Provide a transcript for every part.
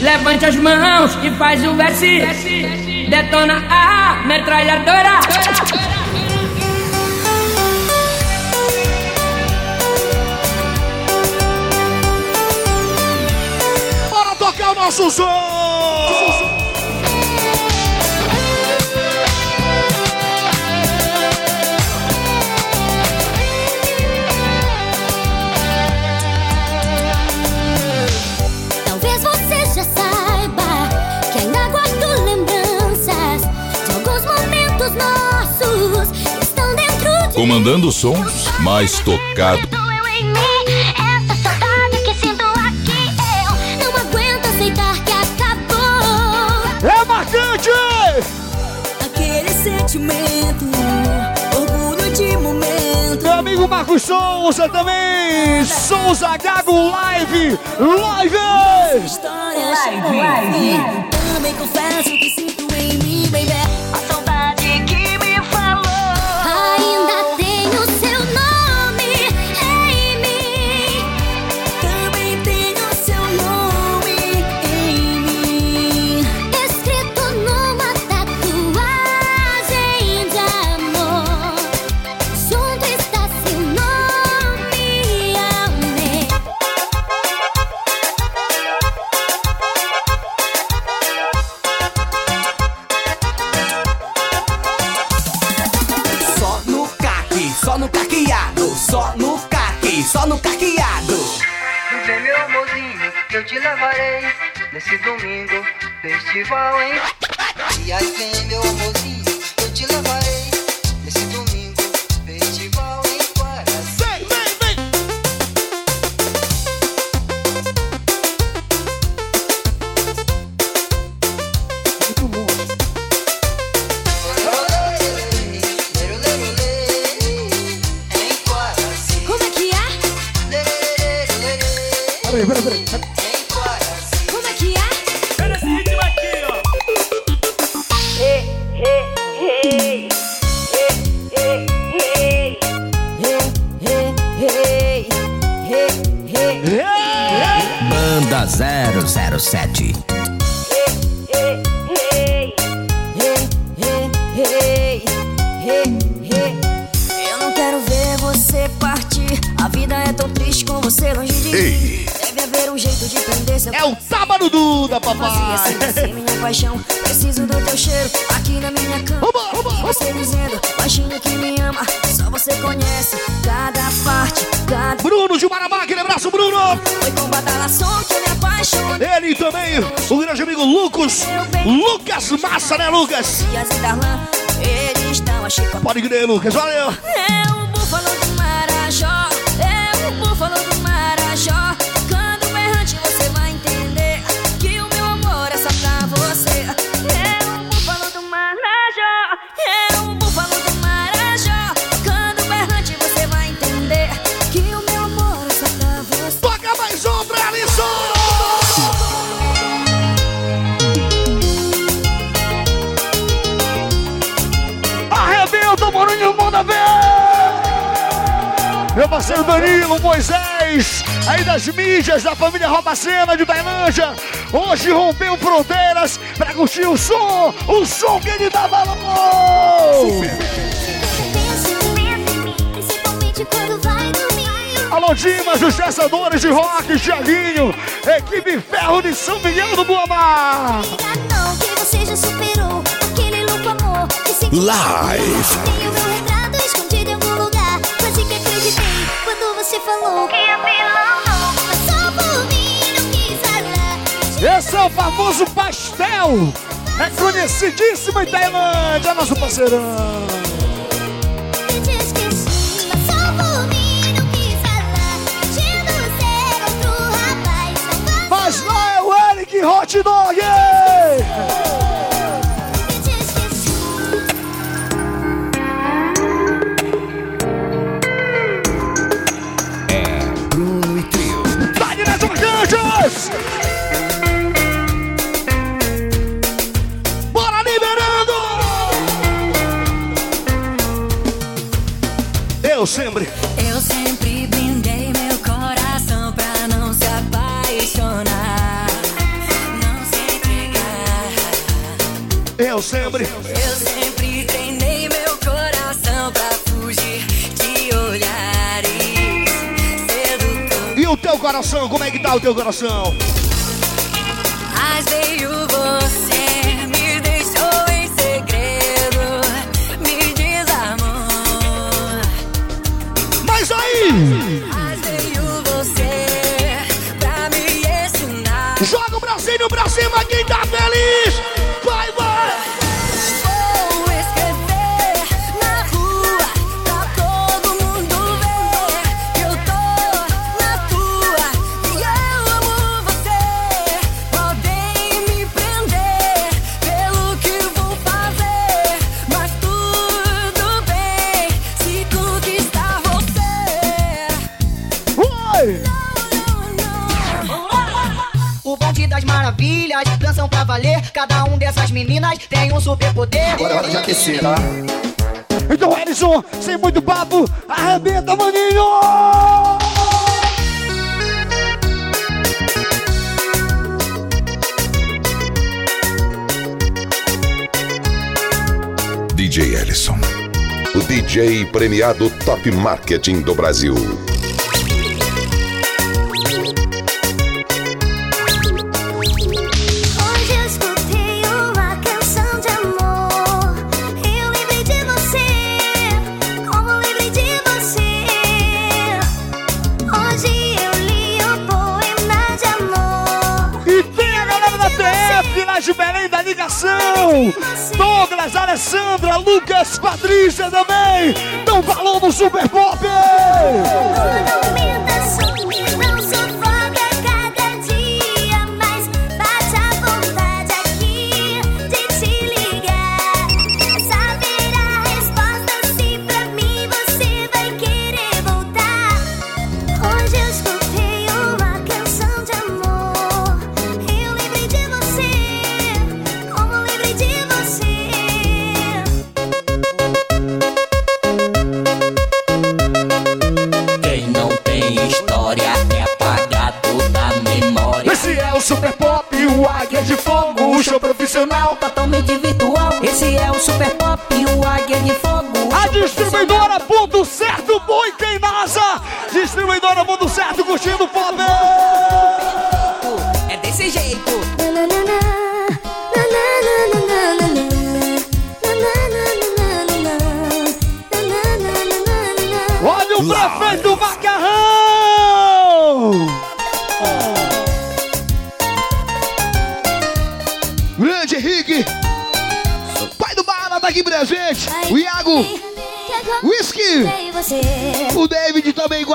Levante as mãos e faz o verse. Detona a metralhadora. Bora tocar o nosso som! Comandando sons mais tocado. Doeu em mim essa saudade que sinto aqui. Eu não aguento aceitar que acabou. É marcante! Aquele sentimento, orgulho de momento. Meu amigo Marcos Souza também! Souza Gago Live! Live! História live. Também confesso que caqueado, só no caque, só no caqueado. Vem meu amorzinho, que eu te levarei nesse domingo, festival, hein? E aí vem meu amorzinho, eu te levarei Peraí, peraí, peraí. Como é que é? Banda 007. Lucas. Massa, né, Lucas? Pode crer, Lucas, valeu! Parceiro Danilo, Moisés, aí das mídias da família Robacena de Tailândia, hoje rompeu fronteiras pra curtir o som, o som que ele dá valor! Alô, Dimas, os caçadores de rock, Thiaguinho, equipe Ferro de São Miguel do Boa Mar. Você falou Que é não só por mim não quis falar Esse é o famoso pastel. É conhecidíssimo em Tailândia, nosso parceirão. Não Mas lá é o Eric Hot Dog. sempre. Eu sempre blindei meu coração pra não se apaixonar. Não se entregar. Eu sempre. Eu sempre treinei meu coração pra fugir de olhares. sedutores. E o teu coração? Como é que tá o teu coração? Dessas meninas tem um superpoder. Agora é hora de aquecer, tá? Então, Ellison, sem muito papo, arrebenta, maninho! DJ Ellison. O DJ premiado Top Marketing do Brasil. Ligação! Douglas, Alessandra, Lucas, Patrícia também! Dão valor no Super Pop!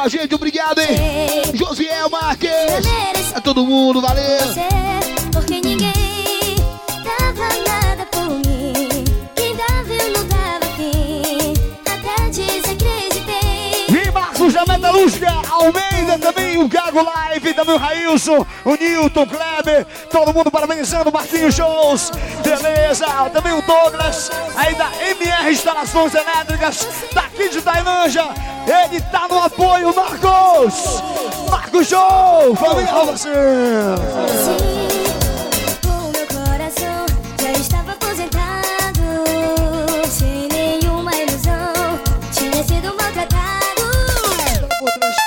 A gente, obrigado, hein? Josiel Marques! É todo mundo, valeu! Porque ninguém dava nada por mim. Quem dava eu não dava fim. Até desacreditei. E Marcos da Metalúrgica, Almeida também, o Gago Live, também o Railson, o Newton, Kleber, todo mundo parabenizando o Marquinhos Shows, beleza? Também o Douglas, aí da MR Instalações Elétricas, daqui de Tailândia, ele tá no apoio, Marcos! Marcos Show, família você! Sim, o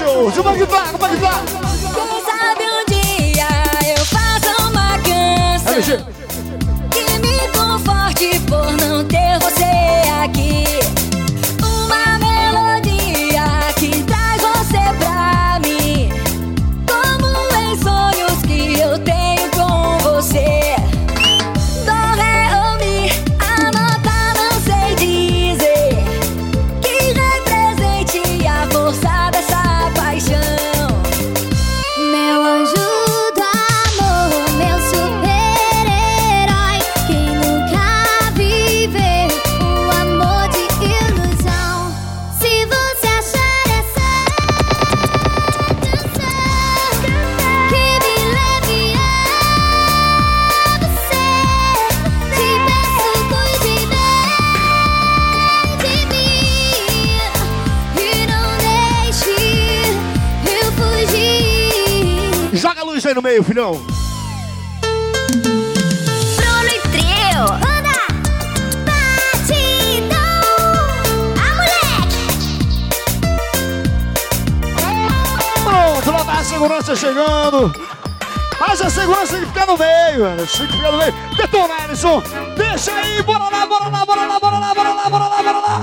que tá? Como é que tá? Quem sabe um dia eu faço uma canção LG, aí filhão. Bruno e Trio. Anda. Batidão. Ah, moleque. Pronto, lá vai a segurança chegando. Mas a segurança tem que ficar no meio, velho. Tem que ficar no meio. Detona, Alisson. Deixa aí, bora lá, bora lá, bora lá, bora lá, bora lá, bora lá, bora lá.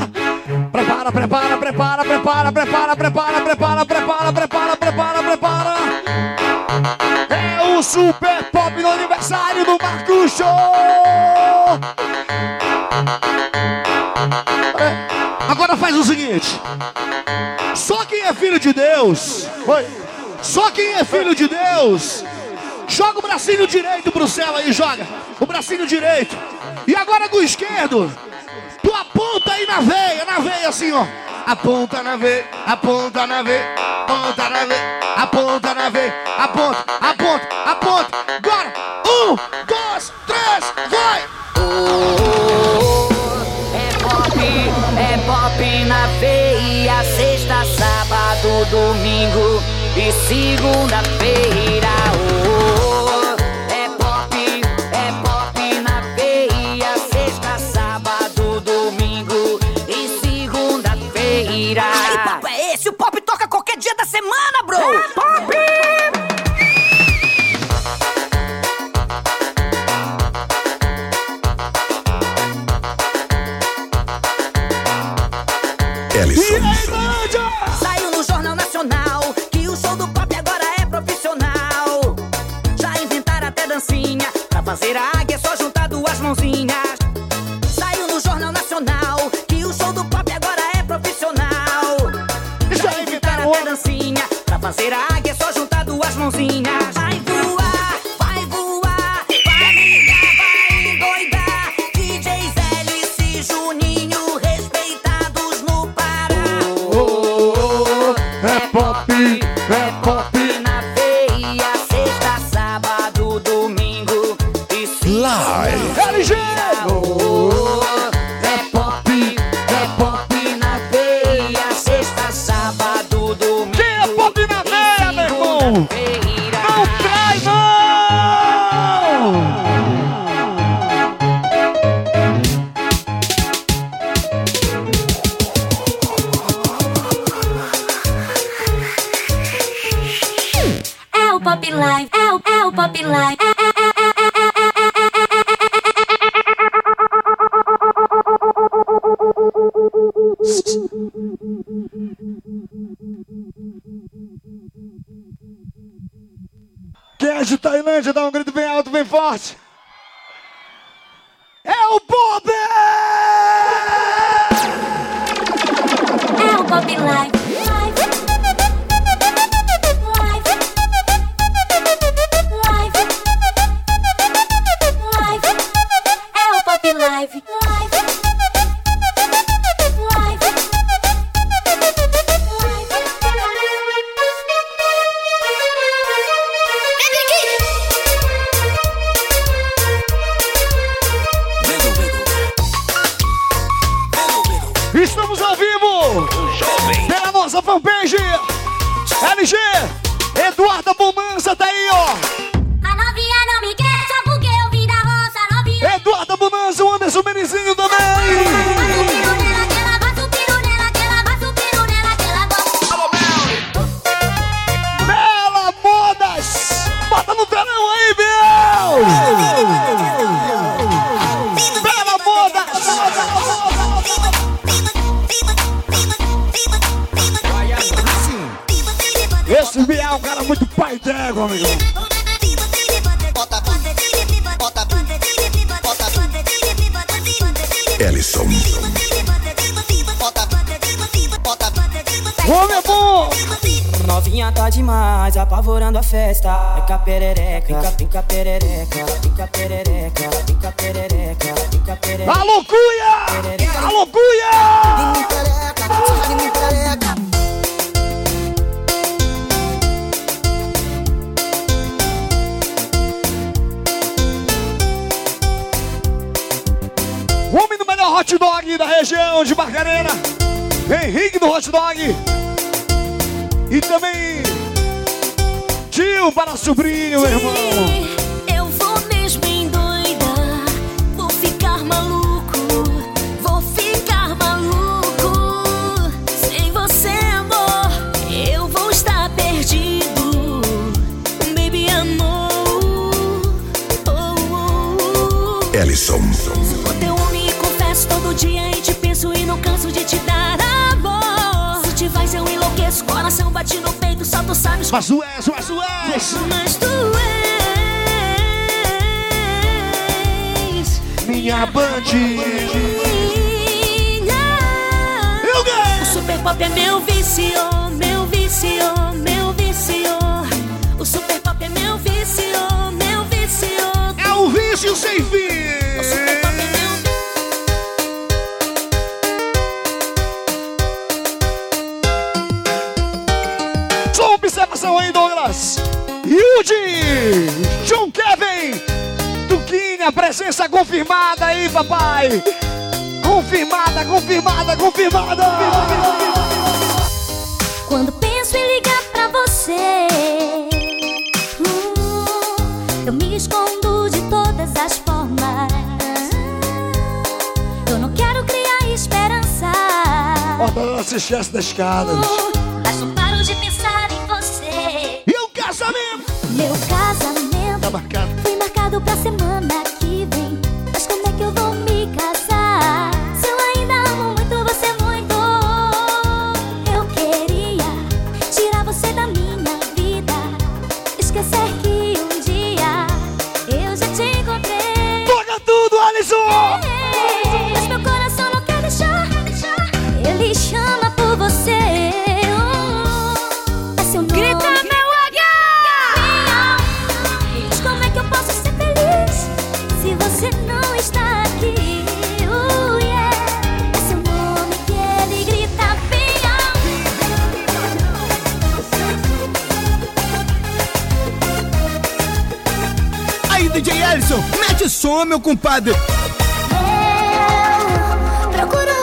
Prepara, prepara, prepara, prepara, prepara, prepara, prepara, prepara, prepara. Super Pop no aniversário do Marco Show. É, Agora faz o seguinte. Só quem é filho de Deus. Oi. Só quem é filho de Deus. Joga o bracinho direito pro céu aí, joga. O bracinho direito. E agora do esquerdo. Tu aponta aí na veia, na veia assim, ó. Aponta na veia, aponta na veia, aponta na veia, aponta na veia, aponta, domingo e segunda-feira. Oh, pai d'égua, amigo. Ellison. Homem é bom! Novinha tá demais, apavorando a festa. Fica perereca, fica, fica perereca, fica perereca, fica perereca, fica perereca. Alô, Cuia! Alô, Cuia! Região de Barcarena. Henrique do hot dog. E também tio para sobrinho, meu irmão. Eu vou mesmo endoidar, vou ficar maluco, vou ficar maluco. Sem você, amor, eu vou estar perdido. Baby, amor. Oh, oh. Ellison. Sou teu homem confesso todo dia e sabes Mas tu és, mas tu és. mas tu és Minha minha. Eu ganhei. O super pop é meu vício, John Kevin, Tuquinha, presença confirmada aí, papai. Confirmada, confirmada, confirmada. Quando penso em ligar pra você, hum, eu me escondo de todas as formas. Eu não quero criar esperança. Não se esquece das escadas. Mas pra semana DJ Ellison, mete som, meu compadre. Eu procuro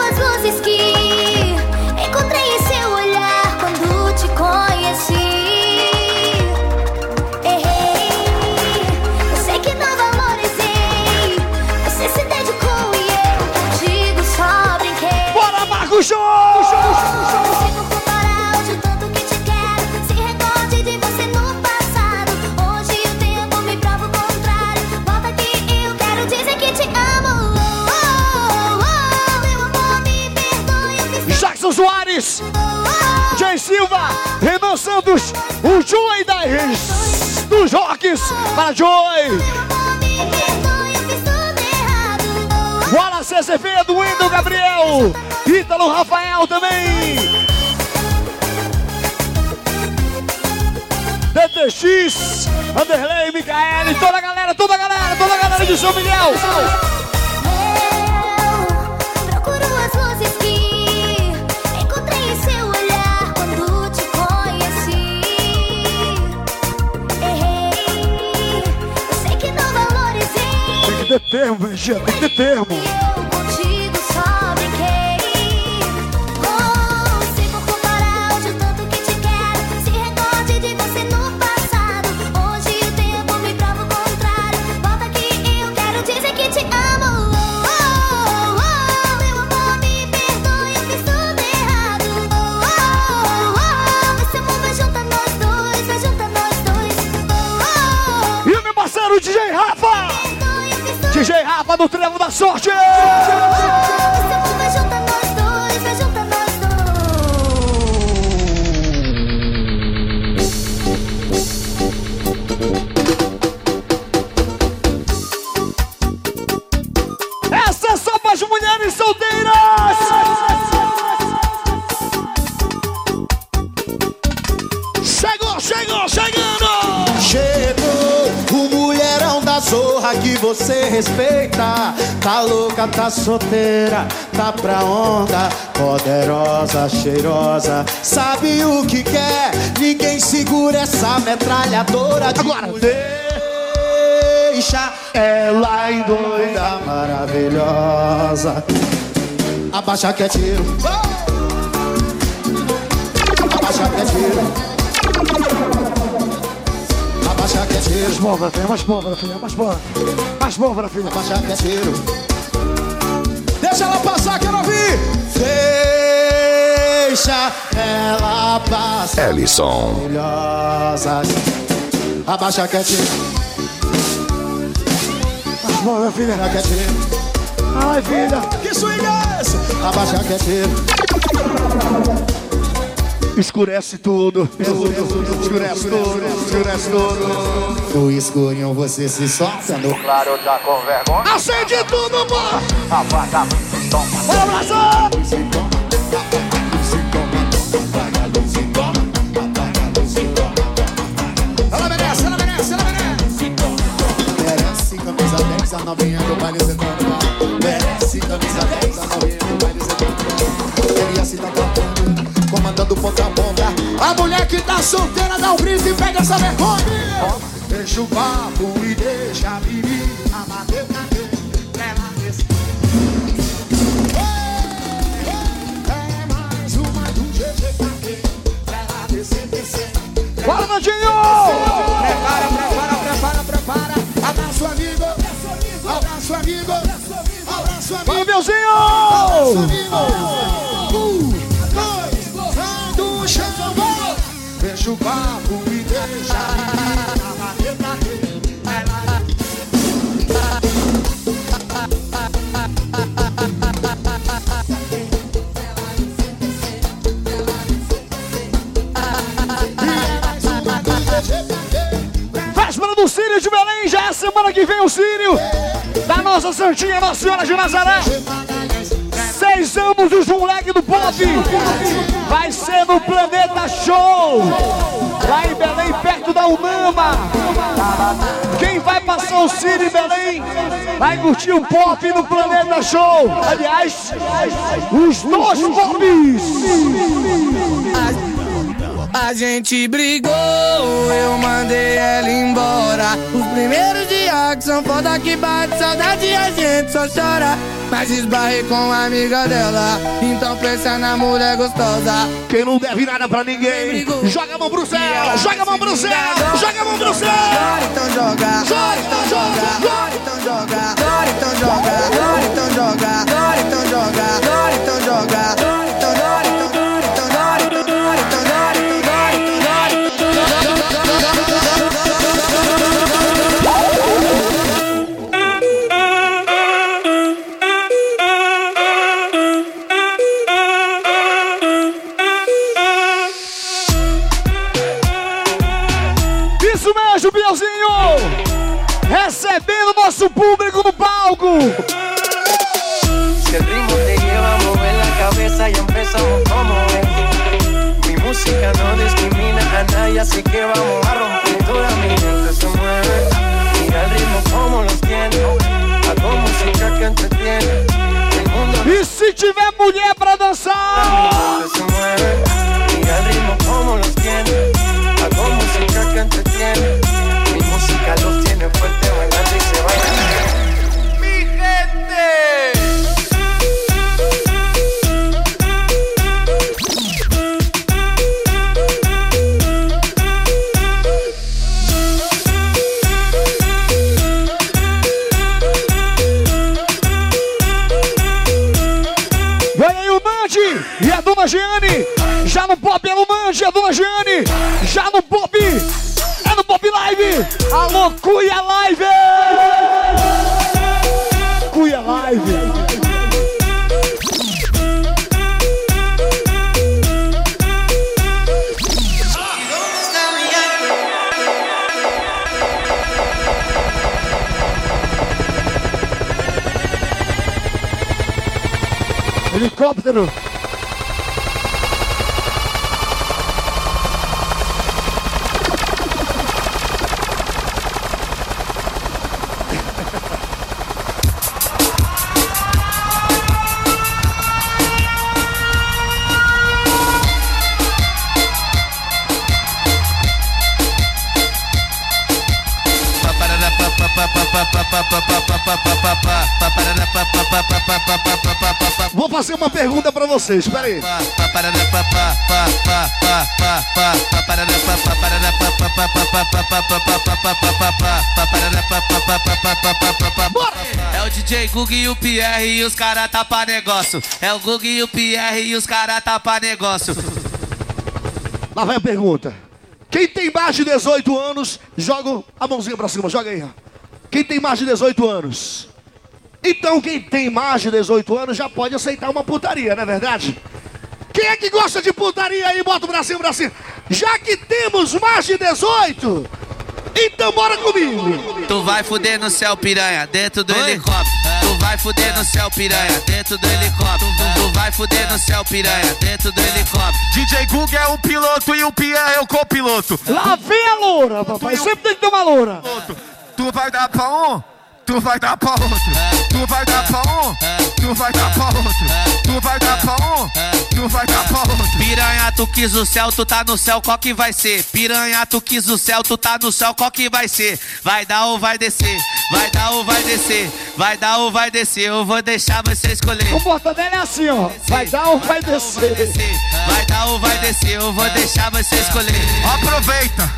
Soares, Jay Silva, Renan Santos, o Joy das, dos Rocks para Joy. Wallace Azevedo, Wendel Gabriel, Ítalo Rafael também. DTX, Anderley, Micaele, toda a galera, toda a galera, toda a galera de São Miguel. Valorizei. Tem que dois, vai juntar nós Essa é só para as mulheres solteiras. Chegou, chegando. Chegou o mulherão da zorra que você respeita. Tá louca, tá solteira, tá pra onda. Poderosa, cheirosa, sabe o que quer? Ninguém segura essa metralhadora de Agora, Deixa ela endoida, maravilhosa. Abaixa que é tiro. Abaixa Tiro. Mais pólvora, filha, mais pólvora, filha, mais pólvora. Mais pólvora, filha. Abaixa que é tiro. Deixa ela passar, quero ouvir. Deixa ela passar. Ellison. Maravilhosas. Abaixa que é tiro. Mais pólvora, filha. Abaixa que é tiro. Ai, vida. Que swing é esse? Abaixa que é tiro. Escurece tudo. Escurece tudo. Escurece tudo. No escurinho você se solta. No Claro, tá com vergonha. Acende tudo, amor. Apaga, toma. Bora. Ela merece, ela merece, ela merece. Merece camisa 10, a novinha do baile zetando. Merece camisa 10, a novinha do baile. Ele assim tá tocando, comandando ponta a ponta. A mulher que tá solteira dá um brinde e pega essa vergonha. Deixa o papo e deixa a menina bater na ela descer. É mais uma do GG pra ela descer, descer. Bora, Nandinho. Prepara, prepara, prepara, prepara. Abraço, amigo. Abraço, amigo. Abraço, amigo. Bora, Belzinho. Abraço, amigo. Um, Deixa o papo e deixa a menina bater pra ela. Véspera do Sírio de Belém, já é semana que vem o Sírio da nossa Santinha Nossa Senhora de Nazaré. Seis anos dos moleque do pop. Vai ser no Planeta Show. Lá em Belém, perto da Unama. Quem vai passar o Sírio em Belém vai curtir o pop no Planeta Show. Aliás, os dois pops. A gente brigou, eu mandei ela embora. Os primeiros que são foda que bate saudade e a gente só chora. Mas esbarrei com a amiga dela, então pensa na mulher gostosa. Quem não deve nada pra ninguém, joga a mão pro céu, joga a mão pro céu, joga a mão pro céu. Chora, então joga. Chora, então joga. Chora, então joga. Chora, então joga. Chora, então joga. Chora, então joga. Chora, então joga. Chora, então chora, Si el ritmo te lleva a mover la cabeza y empezamos como es. Mi música no discrimina a nadie, así que vamos a romper toda mi mente se mueve. Mira el ritmo como los tiene, hago música que entretiene. El mundo E se tiver mulher pra dançar? E a dona Giane! Já no pop é e a dona Giane! Já no pop! É no Pop Live! Alô, Cuia Live! Cuia Live! Helicóptero! Vou fazer uma pergunta pra vocês, peraí. É o DJ Gug e o Pierre e os cara tá pra negócio. É o Gug e o Pierre e os cara tá pra negócio. Lá vai a pergunta. Quem tem mais de 18 anos, joga a mãozinha pra cima, joga aí. ó. Quem tem mais de 18 anos? Então quem tem mais de 18 anos já pode aceitar uma putaria, não é verdade? Quem é que gosta de putaria aí? Bota o bracinho pra cima. Já que temos mais de 18, então bora comigo. Tu vai fuder no céu, piranha, dentro do helicóptero. Tu vai fuder no céu, piranha, dentro do helicóptero. Tu vai fuder no céu, piranha, dentro do helicóptero. DJ Gug é o piloto e o Pierre é o copiloto. Lá vem a loura, papai. Sempre tem que ter uma loura. Tu vai dar pra um, tu vai dar pra outro. Tu vai dar pra um, tu vai dar pra outro. Tu vai dar pra um, tu vai dar pra outro. Piranha, tu quis o céu, tu tá no céu, qual que vai ser? Piranha, tu quis o céu, tu tá no céu, qual que vai ser? Vai dar ou vai descer? Vai dar ou vai descer? Vai dar ou vai descer? Eu vou deixar você escolher. O mortadela é assim, ó. Vai dar ou vai descer? Vai dar ou vai descer? Eu vou deixar você escolher. Aproveita,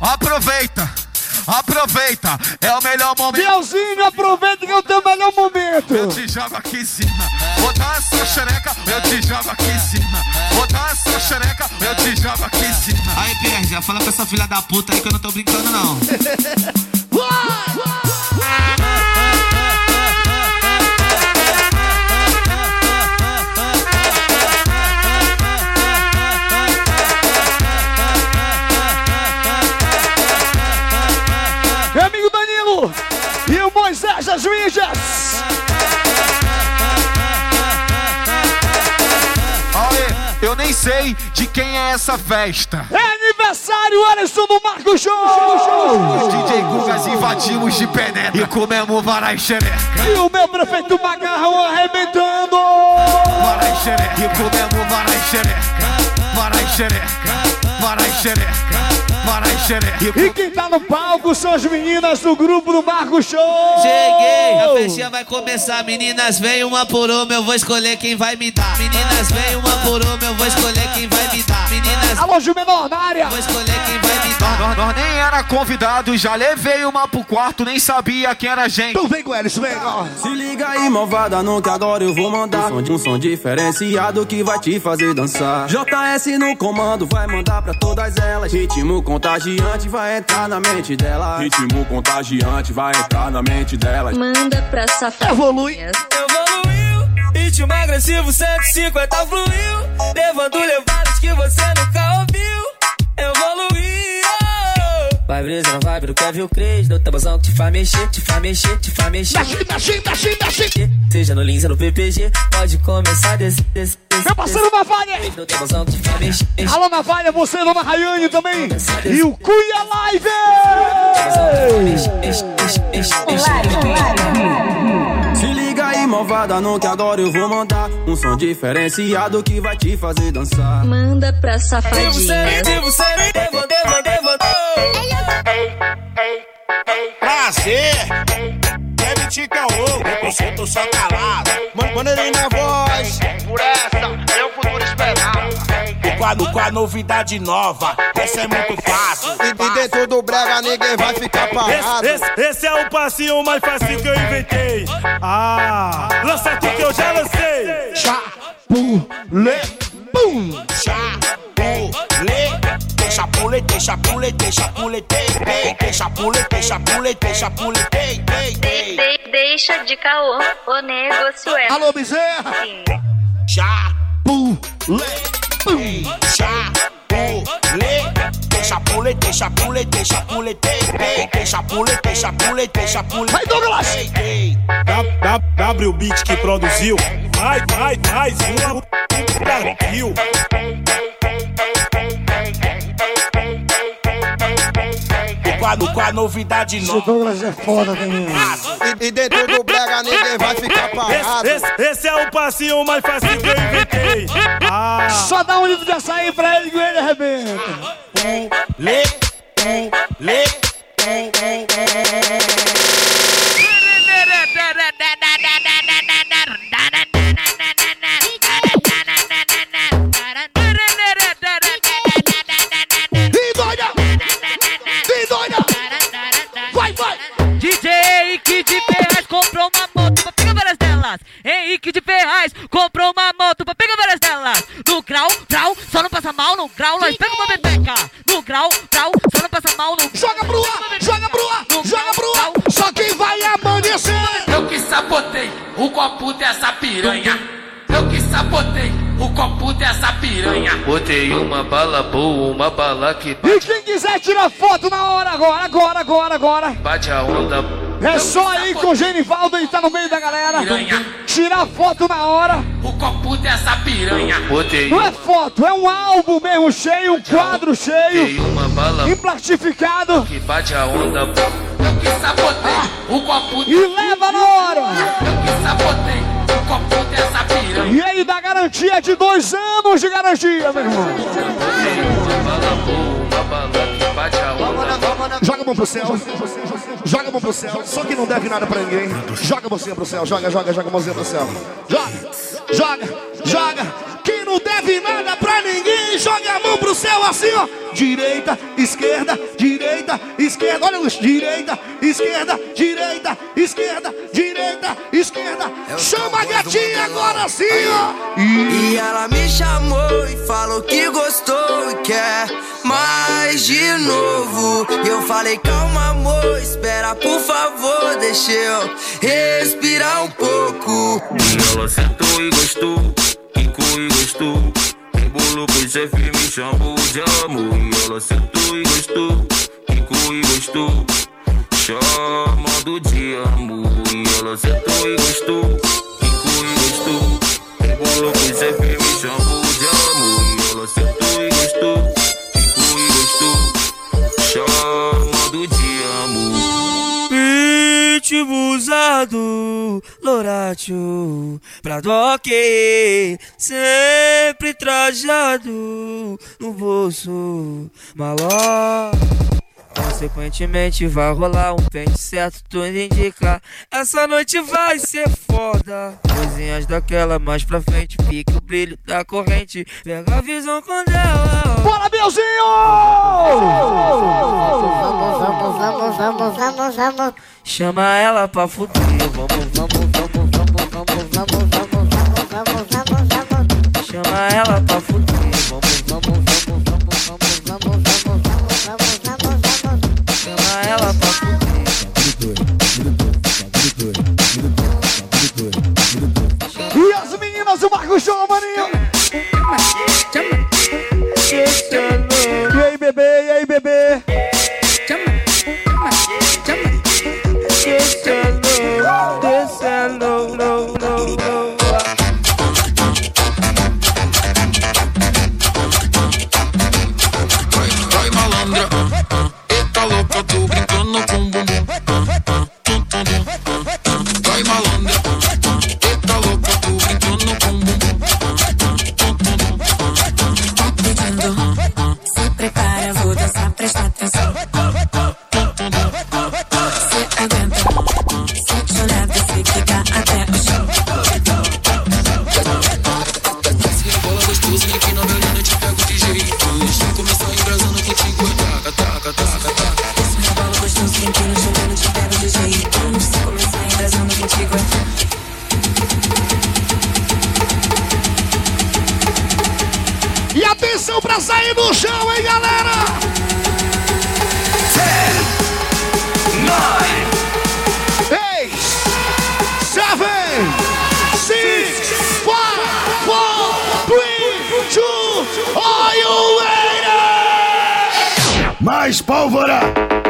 aproveita. Aproveita, é o melhor momento. Bielzinho, aproveita que é o teu melhor momento. Eu te jogo aqui em cima. Vou dar essa xereca, eu te jogo aqui em cima. Vou dar essa xereca, eu te jogo aqui em cima. Aí, Pierre, já fala com essa filha da puta aí que eu não tô brincando, não. e o Moisés das Mídias. Olha, eu nem sei de quem é essa festa. É aniversário, Alisson do Marco Show. Os DJ Gugas invadimos de penetra e comemos varai xereca. E o meu prefeito Macarrão arrebentando. Varai xereca. E comemos varai xereca. Varai xereca. Varai xereca. E quem tá no palco são as meninas do grupo do Marco Show. Cheguei, a festinha vai começar. Meninas, vem uma por uma, eu vou escolher quem vai me dar. Meninas, vem uma por uma, eu vou escolher quem vai me dar. Meninas, Alô, Gil Menor na área. vou escolher quem vai me dar. Nós, nós nem era convidado, já levei uma pro quarto, nem sabia quem era a gente. Então vem com eles, vem. Se liga aí, malvada, não que agora eu vou mandar um som, um som diferenciado que vai te fazer dançar. JS no comando, vai mandar pra todas elas. Ritmo contagiante vai entrar na mente dela. Ritmo contagiante vai entrar na mente delas. Manda pra safadinha. Evolui. Evoluiu, ritmo agressivo 150 fluiu, levando levadas que você nunca ouviu. Evoluiu. Vai brisa, não vai pro Kevin Cres, do tabuzão que te faz mexer, te faz mexer, te faz mexer. Mexe, mexe, mexe, mexe. Seja no Lins ou no PPG, pode começar desse, desse, desse. Meu parceiro Navalha. Do tabuzão que te faz mexer. Alô, Navalha, você, Dona Rayane também. E o Cuia Live. Se liga aí, malvada, não que agora eu vou mandar um som diferenciado que vai te fazer dançar. Manda pra Devo safadinha. ser, devo ser, devo, devo, devo, Prazer! Deve te caô, preconceito só calado. Mano, manda ele na voz. Por essa, meu futuro esperado. O quadro com a novidade nova, essa é muito fácil. E, e dentro do brega ninguém vai ficar parado. Esse, esse, esse é o passinho mais fácil que eu inventei. Ah, lança aqui que eu já lancei. Chapule, pum. Chapule, deixa pule, deixa pule, deixa pule, tei, tei, deixa pule, deixa pule, deixa pule, tei, tei, tei. De- deixa de caô, o negócio é. Alô, Bezerra. Chapule, deixa pule, deixa pule, deixa pule, deixa pule, deixa pule, deixa pule. Vai, Douglas. Tei, tei. W, w Beat que produziu. Vai, vai, mais uma. Brasil. O quadro com a novidade Esse nova. Douglas é foda também. E, e dentro do brega ninguém vai ficar parado. Esse, esse, esse é o passinho mais fácil que eu inventei. Ah, Só dá um litro de açaí pra ele que ele arrebenta. Lê, lê, Comprou uma moto pra pegar várias delas. Henrique de Ferraz comprou uma moto pra pegar várias delas. No grau, grau, só não passa mal no grau, nós pega uma bebeca. No grau, grau, só não passa mal no Joga pro ar, joga pro ar, joga pro ar. Só quem vai amanhecer. Eu que sabotei o copo dessa piranha. Eu que sabotei o copo dessa piranha. Botei uma bala boa, uma bala que. E quem quiser tirar foto na hora, agora, agora, agora, agora. Bate a onda. É só aí com o Genivaldo e tá no meio da galera. Tirar foto na hora. O copo dessa piranha. Botei Não é foto, é um álbum mesmo cheio, um quadro cheio, uma bala emplastificado. que bate a onda. Eu que sabotei o copo E leva na hora. Eu que sabotei o copo dessa piranha. E aí dá garantia de dois anos de garantia, meu irmão. Uma bala boa, uma bala que bate a onda. Joga a mão pro céu. Joga a mão pro céu. Só que não deve nada pra ninguém. Joga a mãozinha pro céu. Joga, joga, joga a mãozinha pro céu. Joga, joga, joga. Não deve nada pra ninguém, joga a mão pro céu assim, ó. Direita, esquerda, direita, esquerda. Olha o direita, esquerda, direita, esquerda, direita, esquerda. Chama a gatinha agora sim, ó. E ela me chamou e falou que gostou e quer mais de novo. E eu falei, calma, amor, espera, por favor, deixa eu respirar um pouco. E ela sentou e gostou, quicou e gostou. Embolou com o chefe, me chamou de amor. E ela sentou e gostou, e gostou. Chamando de amor. E ela sentou e gostou, e gostou. Embolou com o chefe, me chamou de amor. E ela sentou e gostou, e gostou. Chamando de. Pitbull usado, Loratio, pra doc, sempre trajado no bolso, maló. Consequentemente vai rolar um pente certo, tudo indica Essa noite vai ser foda Coisinhas daquela mais pra frente Fique o brilho da corrente Pega a visão quando ela Bora, Belzinho! Vamos, vamos, vamos, vamos, vamos, vamos. Chama ela pra fuder Vamos, vamos, vamos, vamos, vamos, vamos, vamos, vamos, vamos, vamos, vamos. Chama ela pra fuder chão, hein, galera? 10, 9, 8, 7, 6, 5, 4, 3, 2, are you ready? Mais pólvora!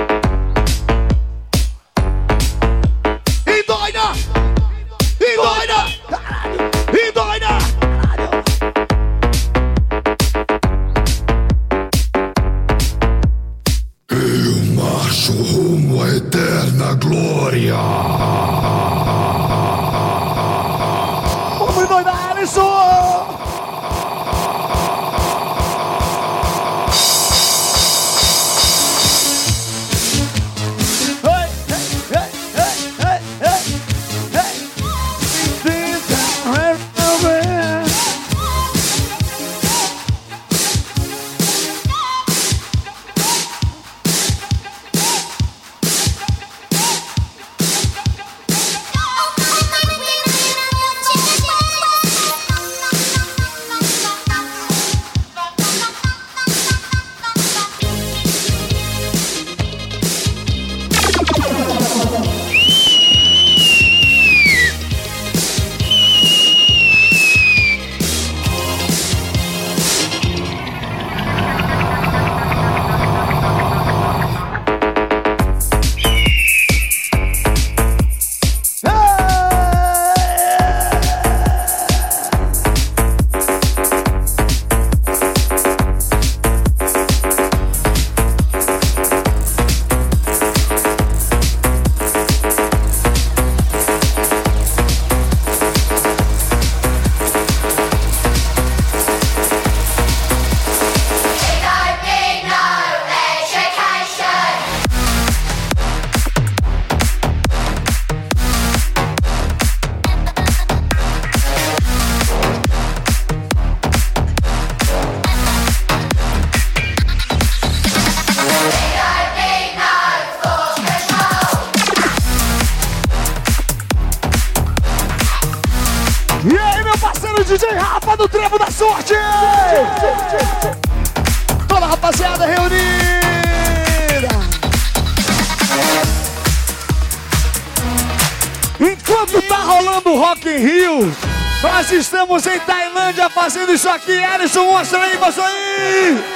Em Tailândia fazendo isso aqui. Ellison, mostra aí, mostra aí!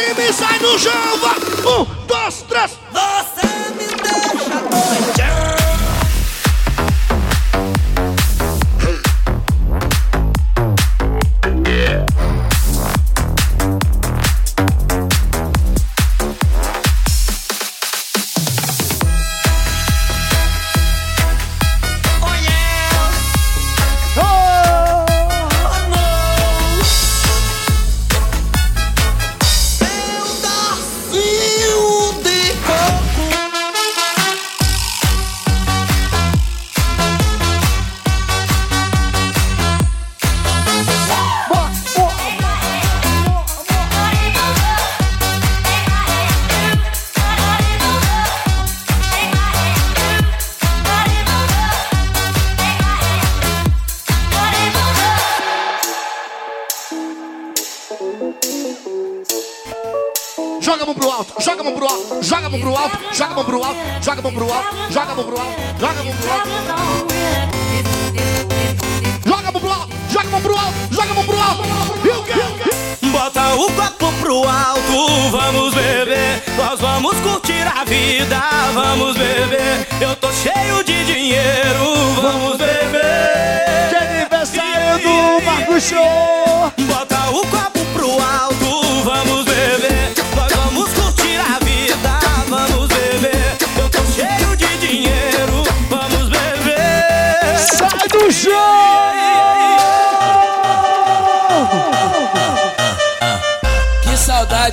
Mão pra cima e sai no chão! Um, dois, três! Você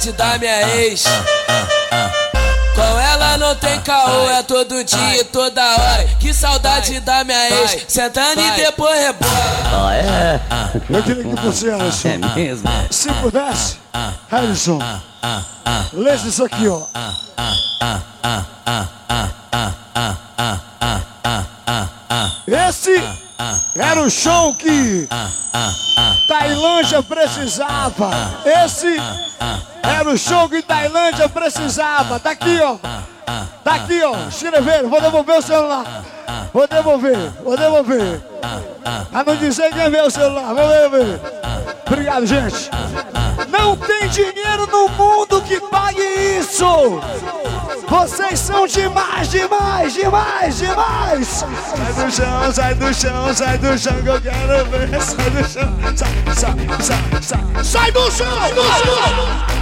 saudade da minha ex. Com ela não tem caô, é todo dia e toda hora. Que saudade da minha ex. Sentando e depois rebola. Ah, é? Eu queria que você, Alisson, É mesmo? se pudesse, Alisson, lesse isso aqui, ó. Esse era o show que Tailândia precisava. Esse era o show que Tailândia precisava. Tá aqui, ó. Tá aqui, ó. Escreveram. Vou devolver o celular. Vou devolver. Vou devolver. Pra não dizer quem vê o celular. Vou devolver. Obrigado, gente. Não tem dinheiro no mundo que pague isso. Vocês são demais, demais, demais, demais. Sai do chão, sai do chão, sai do chão que eu quero ver. Sai do chão, sai, sai, sai, sai. Sai do chão, do chão!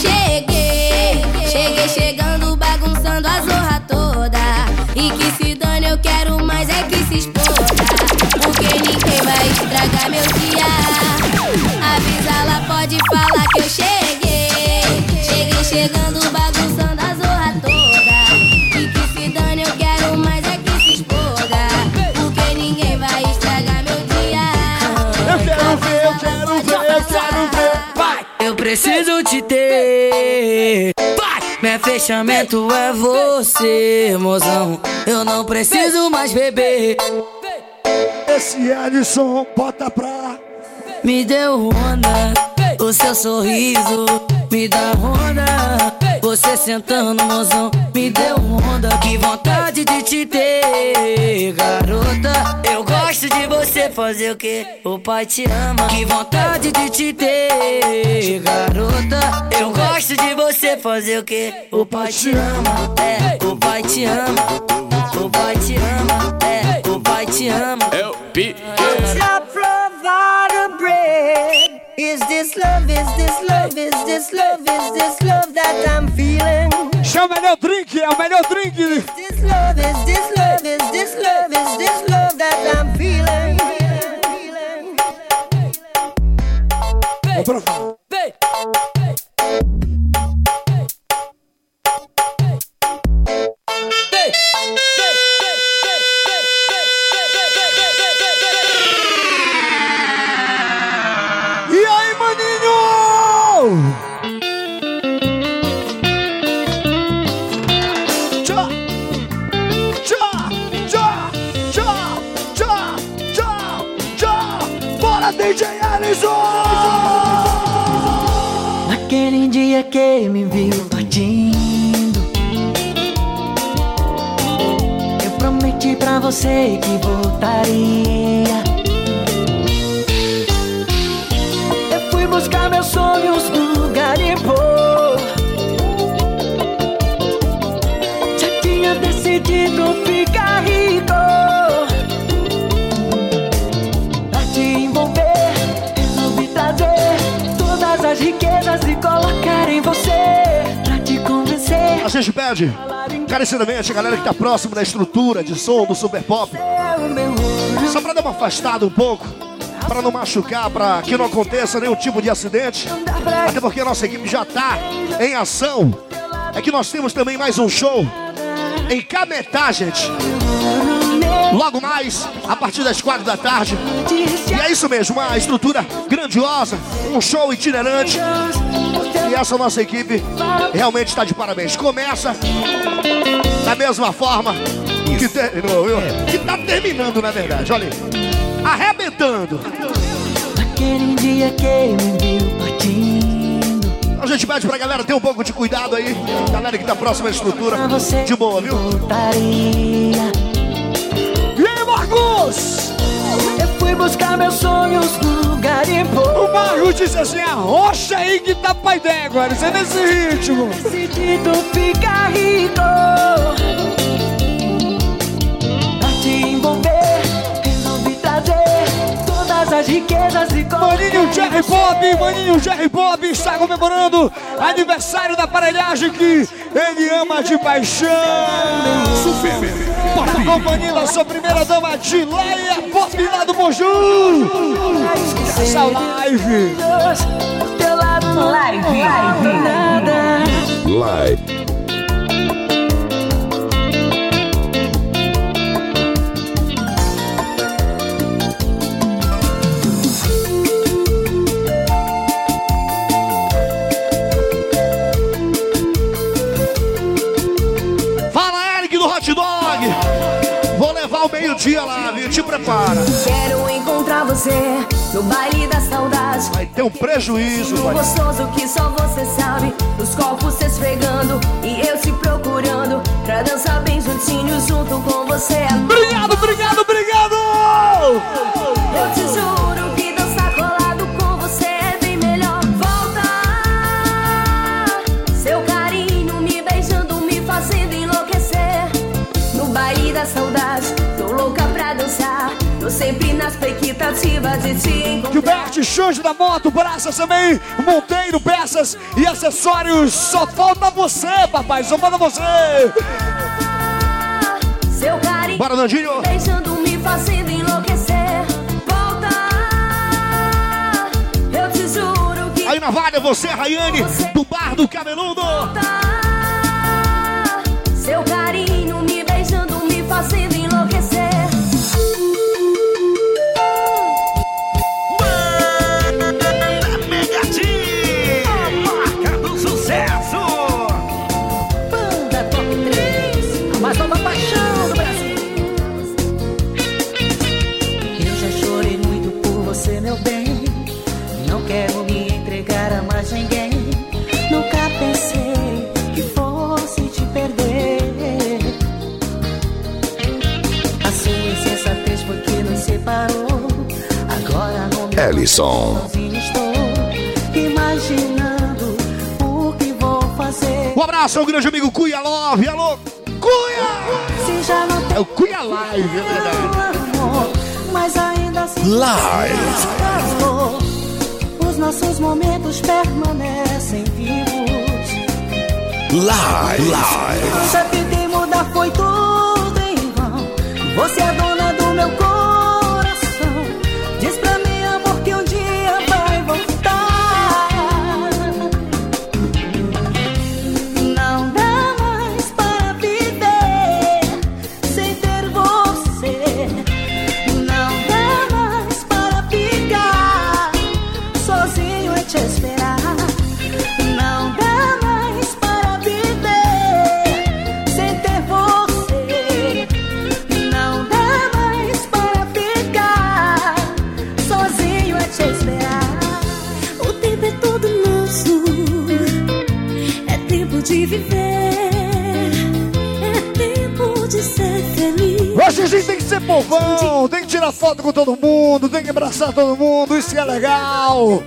Cheguei, cheguei chegando, bagunçando a zorra toda. E que se dane, eu quero mais é que se exploda. Porque ninguém vai estragar meu dia. Avisa lá, pode falar que eu cheguei. Cheguei chegando, bagunçando a zorra toda. E que se dane, eu quero mais é que se exploda. Porque ninguém vai estragar meu dia. Eu quero ver, eu quero ver, eu quero ver. Vai! Eu preciso te ter. Meu fechamento é você, mozão. Eu não preciso mais beber. Esse Alisson bota pra. Me deu onda, o seu sorriso me dá onda. Você sentando, mozão, me deu onda. Que vontade de te ter, garota. Eu gosto de você fazer o que? O pai te ama. Que vontade de te ter, garota. Eu gosto de você fazer o que? O pai te ama. É, o pai te ama. O pai te ama. É, o pai te ama. Eu pi. Jah lot of bread. Is this love, is this love, is this love, is this love that I'm feeling? Show é o melhor drink, é o melhor drink. Is this love, is this love, is this love, is this love that I'm feeling? Outra vez. DJ Alisson! Naquele dia que me viu partindo Eu prometi pra você que voltaria Eu fui buscar meus sonhos no garimpo Já tinha decidido pede encarecidamente a galera que tá próximo da estrutura de som do Super Pop. Só pra dar uma afastada um pouco, pra não machucar, pra que não aconteça nenhum tipo de acidente. Até porque a nossa equipe já tá em ação. É que nós temos também mais um show em Cametá, gente. Logo mais, a partir das quatro da tarde. E é isso mesmo, uma estrutura grandiosa, um show itinerante. E essa nossa equipe realmente está de parabéns. Começa da mesma forma que terminou, viu? Que tá terminando, na verdade, olha aí. Arrebentando. Aquele dia que me viu partindo A gente pede pra galera ter um pouco de cuidado aí. Galera que tá próxima à estrutura. De boa, viu? E aí, Marcos? Buscar meus sonhos no garimpo O Marcos disse assim, arrocha aí que tá pai d'égua, você nesse ritmo. Decidido ficar rico Pra te envolver Resolvi trazer todas as riquezas e Maninho Jerry Bob, Maninho Jerry Bob está comemorando aniversário da aparelhagem que ele ama de paixão. Super Tá acompanhando a sua primeira dama de Leia Pop lá do Moju. Essa live. Live, Live. Meio-dia lá, viu? Te prepara. Quero encontrar você no baile da saudade. Vai ter um prejuízo, vai. gostoso que só você sabe. Os copos se esfregando e eu te procurando. Pra dançar bem juntinho junto com você. Obrigado, obrigado, obrigado! Eu te juro expectativa de te encontrar. Gilberto, Xanjo da Moto, Braças também, Monteiro, peças e acessórios. Só falta você, papai, só falta você. Seu carinho Bora, Nandinho. beijando, me fazendo enlouquecer. Volta! Eu te juro que Aí na Vale, você, Rayane, do Bar do Cabeludo. Seu carinho me beijando, me fazendo Live. Os nossos momentos permanecem vivos. Live. Live. Tentei mudar, foi tudo em vão. Você é gente tem que ser povão, tem que tirar foto com todo mundo, tem que abraçar todo mundo, isso que é legal.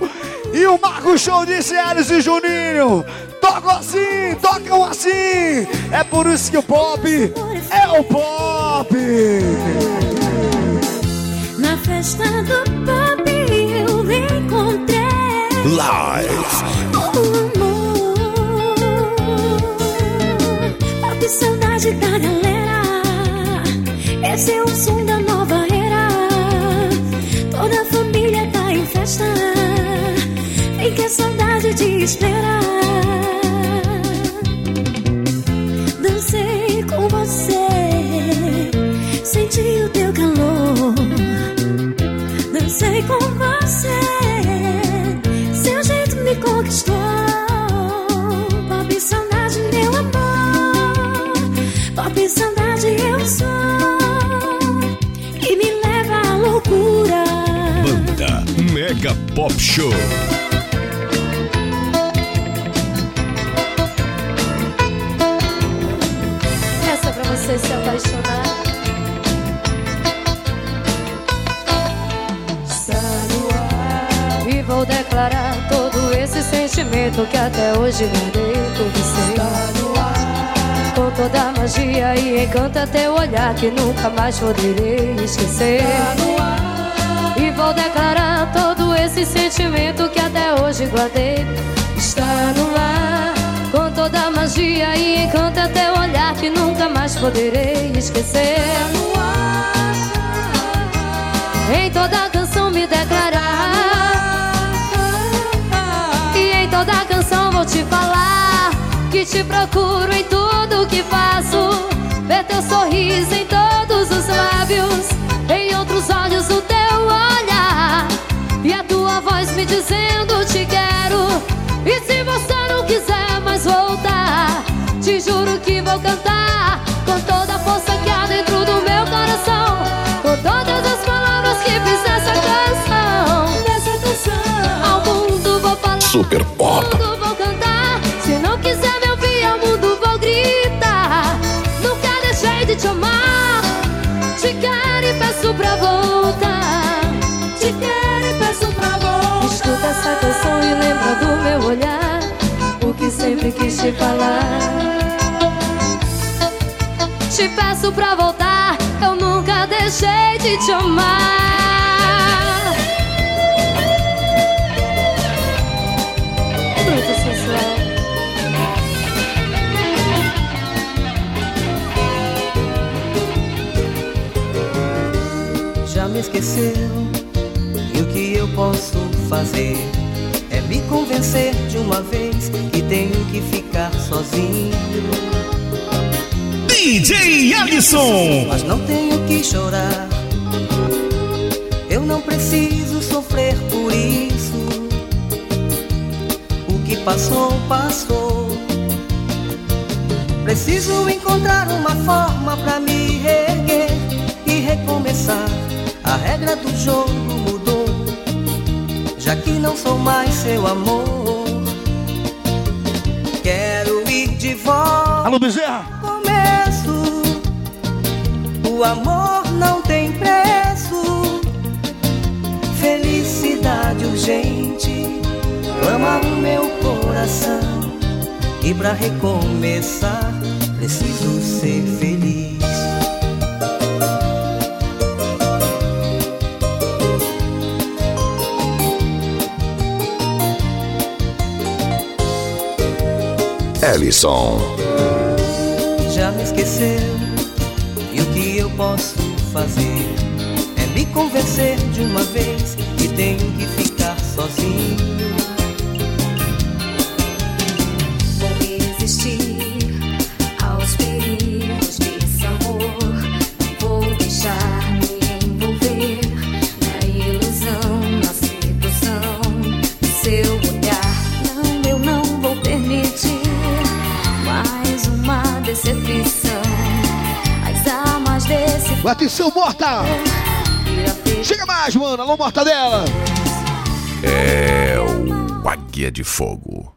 E o Marco Show disse Alice e Juninho, tocam assim, tocam assim. É por isso que o pop é o pop. Na festa do pop eu encontrei Live. o amor. Pop saudade da galera. Esse é o som da nova era. Toda a família tá em festa. Que é saudade de esperar. Dancei com você, senti o teu calor. Dancei com você, Mega Pop Show. Essa é pra você se apaixonar. Está no ar. E vou declarar todo esse sentimento que até hoje guardei por você. Está no ar. Com toda a magia e encanta teu olhar que nunca mais poderei esquecer. Está no ar. E vou declarar esse sentimento que até hoje guardei. Está no ar. Com toda a magia e encanta teu olhar que nunca mais poderei esquecer. Em toda canção me declarar. E em toda canção vou te falar que te procuro em tudo que faço. Ver teu sorriso em todos os lábios, em outros olhos o teu olhar me dizendo te quero. E se você não quiser mais voltar, te juro que vou cantar com toda a força que há dentro do meu coração, com todas as palavras que fiz essa canção. Nessa canção, ao mundo vou falar. Super te falar. Te peço pra voltar. Eu nunca deixei de te amar. Muito sensual. Já me esqueceu e o que eu posso fazer é me convencer de uma vez tenho que ficar sozinho. DJ Alisson. Mas não tenho que chorar. Eu não preciso sofrer por isso. O que passou, passou. Preciso encontrar uma forma pra me reerguer e recomeçar. A regra do jogo mudou, já que não sou mais seu amor. Quero ir de volta. Alô, Bezerra. Começo. O amor não tem preço. Felicidade urgente clama o meu coração. E pra recomeçar, preciso ser feliz. Ellison. Já me esqueceu e o que eu posso fazer é me convencer de uma vez que tenho que ficar sozinho. Atenção, morta! Chega mais, mano. Alô, mortadela. É o Águia de Fogo.